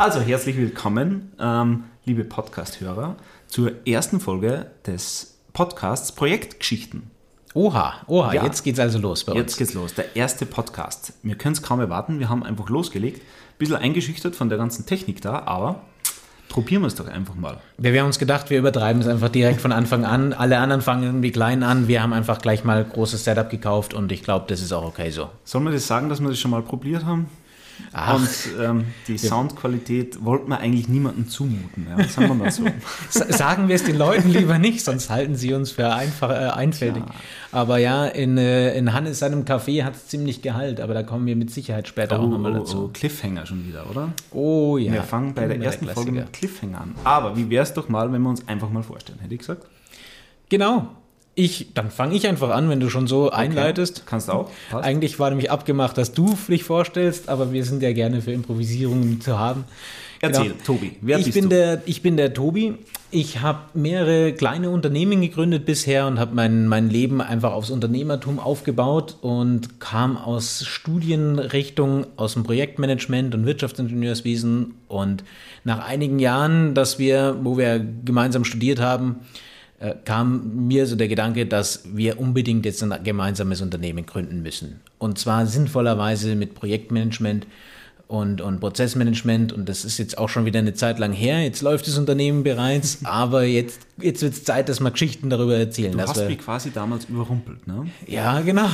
Also herzlich willkommen, ähm, liebe Podcast-Hörer, zur ersten Folge des Podcasts Projektgeschichten. Oha, oha, Ja. jetzt geht's also los bei uns. Jetzt geht's los, der erste Podcast. Wir können es kaum erwarten, wir haben einfach losgelegt. Bisschen eingeschüchtert von der ganzen Technik da, aber probieren wir es doch einfach mal. Wir, wir haben uns gedacht, wir übertreiben es einfach direkt von Anfang an. Alle anderen fangen irgendwie klein an. Wir haben einfach gleich mal großes Setup gekauft und ich glaube, das ist auch okay so. Sollen wir das sagen, dass wir das schon mal probiert haben? Ach. Und ähm, die Soundqualität wollten wir eigentlich niemandem zumuten. Ja, sagen wir mal so. Sagen wir es den Leuten lieber nicht, sonst halten sie uns für einfach, äh, einfältig. Aber ja, in, äh, in Hannes seinem Café hat es ziemlich Gehalt, aber da kommen wir mit Sicherheit später auch nochmal oh, dazu. Cliffhanger schon wieder, oder? Oh ja. Wir fangen bei der Immer ersten Folge Klassiker. mit Cliffhanger an. Aber wie wäre es doch mal, wenn wir uns einfach mal vorstellen, hätte ich gesagt? Genau. Ich, dann fange ich einfach an, wenn du schon so einleitest. Kannst du auch? Passt. Eigentlich war nämlich abgemacht, dass du dich vorstellst, aber wir sind ja gerne für Improvisierungen zu haben. Erzähl, Genau. Tobi, wer ich bist bin du? Der, ich bin der Tobi. Ich habe mehrere kleine Unternehmen gegründet bisher und habe mein, mein Leben einfach aufs Unternehmertum aufgebaut und kam aus Studienrichtungen aus dem Projektmanagement und Wirtschaftsingenieurswesen. Und nach einigen Jahren, dass wir, wo wir gemeinsam studiert haben, äh, kam mir so der Gedanke, dass wir unbedingt jetzt ein gemeinsames Unternehmen gründen müssen. Und zwar sinnvollerweise mit Projektmanagement und, und Prozessmanagement. Und das ist jetzt auch schon wieder eine Zeit lang her. Jetzt läuft das Unternehmen bereits, aber jetzt, jetzt wird es Zeit, dass wir Geschichten darüber erzählen. Du hast wir, mich quasi damals überrumpelt, ne? ja, genau.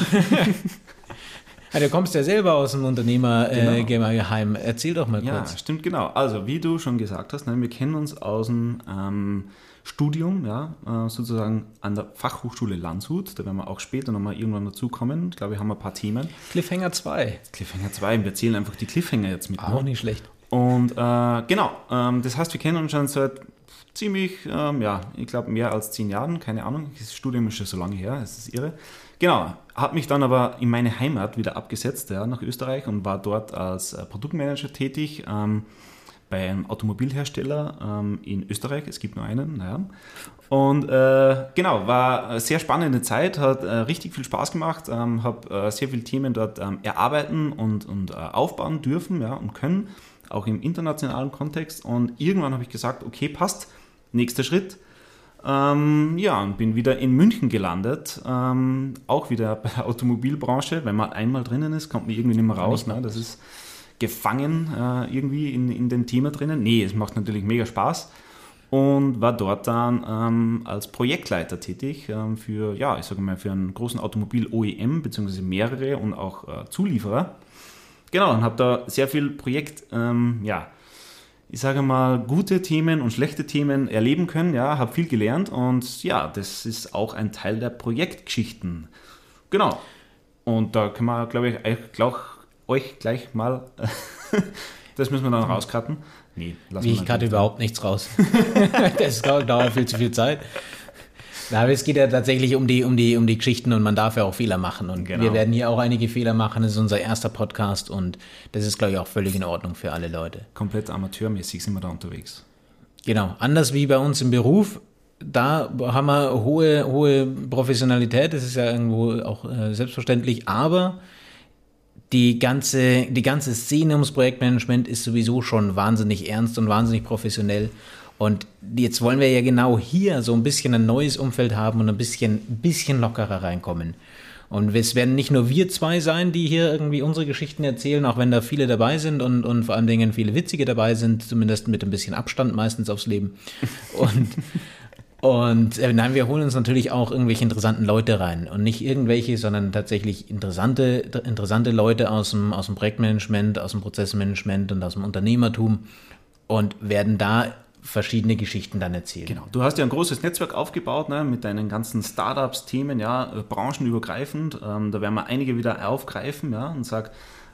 ja, du kommst ja selber aus dem Unternehmerheim. Äh, Geheim. Erzähl doch mal Ja, kurz. stimmt, genau. Also, wie du schon gesagt hast, ne, wir kennen uns aus dem ähm, Studium, ja, äh, sozusagen an der Fachhochschule Landshut. Da werden wir auch später nochmal irgendwann dazukommen. Ich glaube, wir haben ein paar Themen. Cliffhanger 2. Cliffhanger 2, wir zählen einfach die Cliffhanger jetzt mit. Auch ne? nicht schlecht. Und äh, genau, ähm, das heißt, wir kennen uns schon seit ziemlich, ähm, ja, ich glaube mehr als zehn Jahren, keine Ahnung. Das Studium ist schon so lange her, das ist irre. Genau, habe mich dann aber in meine Heimat wieder abgesetzt, ja, nach Österreich und war dort als äh, Produktmanager tätig ähm, bei einem Automobilhersteller ähm, in Österreich. Es gibt nur einen, naja. Und äh, genau, war eine sehr spannende Zeit, hat äh, richtig viel Spaß gemacht, ähm, habe äh, sehr viele Themen dort ähm, erarbeiten und, und äh, aufbauen dürfen ja, und können, auch im internationalen Kontext. Und irgendwann habe ich gesagt, okay, passt, nächster Schritt. Ähm, ja, und bin wieder in München gelandet, ähm, auch wieder bei der Automobilbranche. Wenn man einmal drinnen ist, kommt man irgendwie nicht mehr raus. Ne? Das ist gefangen äh, irgendwie in, in dem Thema drinnen. Nee, es macht natürlich mega Spaß und war dort dann ähm, als Projektleiter tätig ähm, für, ja, ich sage mal, für einen großen Automobil-OEM, beziehungsweise mehrere und auch äh, Zulieferer. Genau, und habe da sehr viel Projekt, ähm, ja, ich sage mal, gute Themen und schlechte Themen erleben können, ja, habe viel gelernt und ja, das ist auch ein Teil der Projektgeschichten. Genau. Und da können wir, glaube ich, glaub, euch gleich mal, das müssen wir dann rauscutten. Nee, lassen ich cutte überhaupt nichts raus. das dauert, dauert viel zu viel Zeit. Na, aber es geht ja tatsächlich um die, um, die, um die Geschichten und man darf ja auch Fehler machen. Und Genau. wir werden hier auch einige Fehler machen. Das ist unser erster Podcast und das ist, glaube ich, auch völlig in Ordnung für alle Leute. Komplett amateurmäßig sind wir da unterwegs. Genau. Anders wie bei uns im Beruf, da haben wir hohe, hohe Professionalität. Das ist ja irgendwo auch äh, selbstverständlich. Aber die ganze, die ganze Szene ums Projektmanagement ist sowieso schon wahnsinnig ernst und wahnsinnig professionell. Und jetzt wollen wir ja genau hier so ein bisschen ein neues Umfeld haben und ein bisschen, bisschen lockerer reinkommen. Und es werden nicht nur wir zwei sein, die hier irgendwie unsere Geschichten erzählen, auch wenn da viele dabei sind und, und vor allen Dingen viele witzige dabei sind, zumindest mit ein bisschen Abstand meistens aufs Leben. Und, und äh, nein, wir holen uns natürlich auch irgendwelche interessanten Leute rein. Und nicht irgendwelche, sondern tatsächlich interessante, interessante Leute aus dem, aus dem Projektmanagement, aus dem Prozessmanagement und aus dem Unternehmertum und werden da verschiedene Geschichten dann erzählen. Genau. Du hast ja ein großes Netzwerk aufgebaut ne, mit deinen ganzen Startups, Themen, ja, äh, branchenübergreifend. Ähm, da werden wir einige wieder aufgreifen, ja, und sag,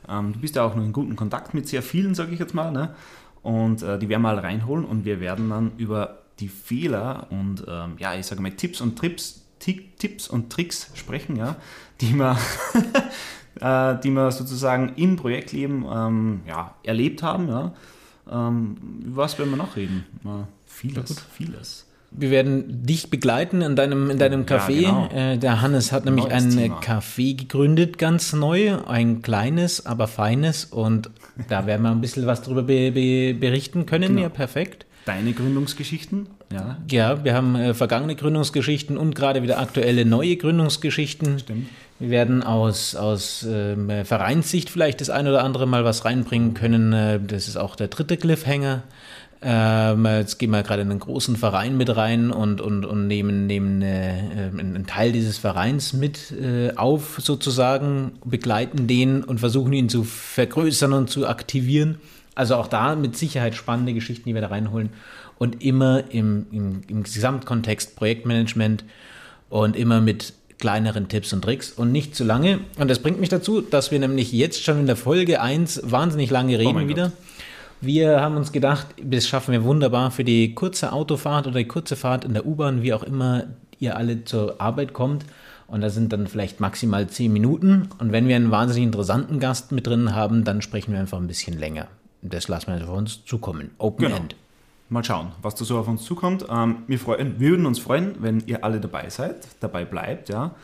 ähm, du bist ja auch noch in guten Kontakt mit sehr vielen, sage ich jetzt mal, ne? Und äh, die werden wir mal reinholen und wir werden dann über die Fehler und ähm, ja, ich sage mal Tipps und Trips, Ti- Tipps und Tricks sprechen, ja, die wir, äh, die wir sozusagen im Projektleben ähm, ja, erlebt haben, ja. Ähm, über was werden wir noch reden? Äh, vieles, vieles. Wir werden dich begleiten in deinem, in deinem Café. Ja, genau. Äh, Der Hannes hat nämlich Neues ein Thema. Café gegründet, ganz neu. Ein kleines, aber feines. Und da werden wir ein bisschen was drüber be be berichten können. Genau. Ja, perfekt. Deine Gründungsgeschichten? Ja. Ja, wir haben äh, vergangene Gründungsgeschichten und gerade wieder aktuelle neue Gründungsgeschichten. Stimmt. Wir werden aus, aus ähm, äh, Vereinssicht vielleicht das ein oder andere mal was reinbringen können. Äh, das ist auch der dritte Cliffhanger. Ähm, jetzt gehen wir gerade in einen großen Verein mit rein und, und, und nehmen, nehmen äh, äh, einen Teil dieses Vereins mit äh, auf, sozusagen, begleiten den und versuchen ihn zu vergrößern und zu aktivieren. Also auch da mit Sicherheit spannende Geschichten, die wir da reinholen. Und immer im, im, im Gesamtkontext Projektmanagement und immer mit kleineren Tipps und Tricks und nicht zu lange. Und das bringt mich dazu, dass wir nämlich jetzt schon in der Folge 1 wahnsinnig lange reden mein wieder. Wir haben uns gedacht, das schaffen wir wunderbar für die kurze Autofahrt oder die kurze Fahrt in der U-Bahn, wie auch immer ihr alle zur Arbeit kommt. Und da sind dann vielleicht maximal 10 Minuten. Und wenn wir einen wahnsinnig interessanten Gast mit drin haben, dann sprechen wir einfach ein bisschen länger. Das lassen wir auf uns zukommen. Open Genau. End. Mal schauen, was da so auf uns zukommt. Ähm, wir, freuen, wir würden uns freuen, wenn ihr alle dabei seid, dabei bleibt, ja.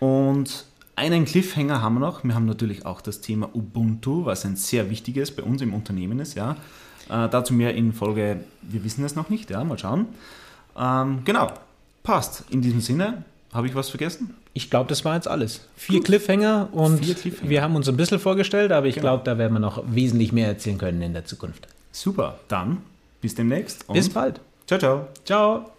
Und einen Cliffhanger haben wir noch. Wir haben natürlich auch das Thema Ubuntu, was ein sehr wichtiges bei uns im Unternehmen ist, ja. Äh, dazu mehr in Folge, wir wissen es noch nicht, ja, mal schauen. Ähm, genau, passt. In diesem Sinne, habe ich was vergessen? Ich glaube, das war jetzt alles. Vier Cliffhanger und Vier Cliffhanger. wir haben uns ein bisschen vorgestellt, aber ich Genau. glaube, da werden wir noch wesentlich mehr erzählen können in der Zukunft. Super, dann bis demnächst und Bis bald. ciao, ciao. Ciao.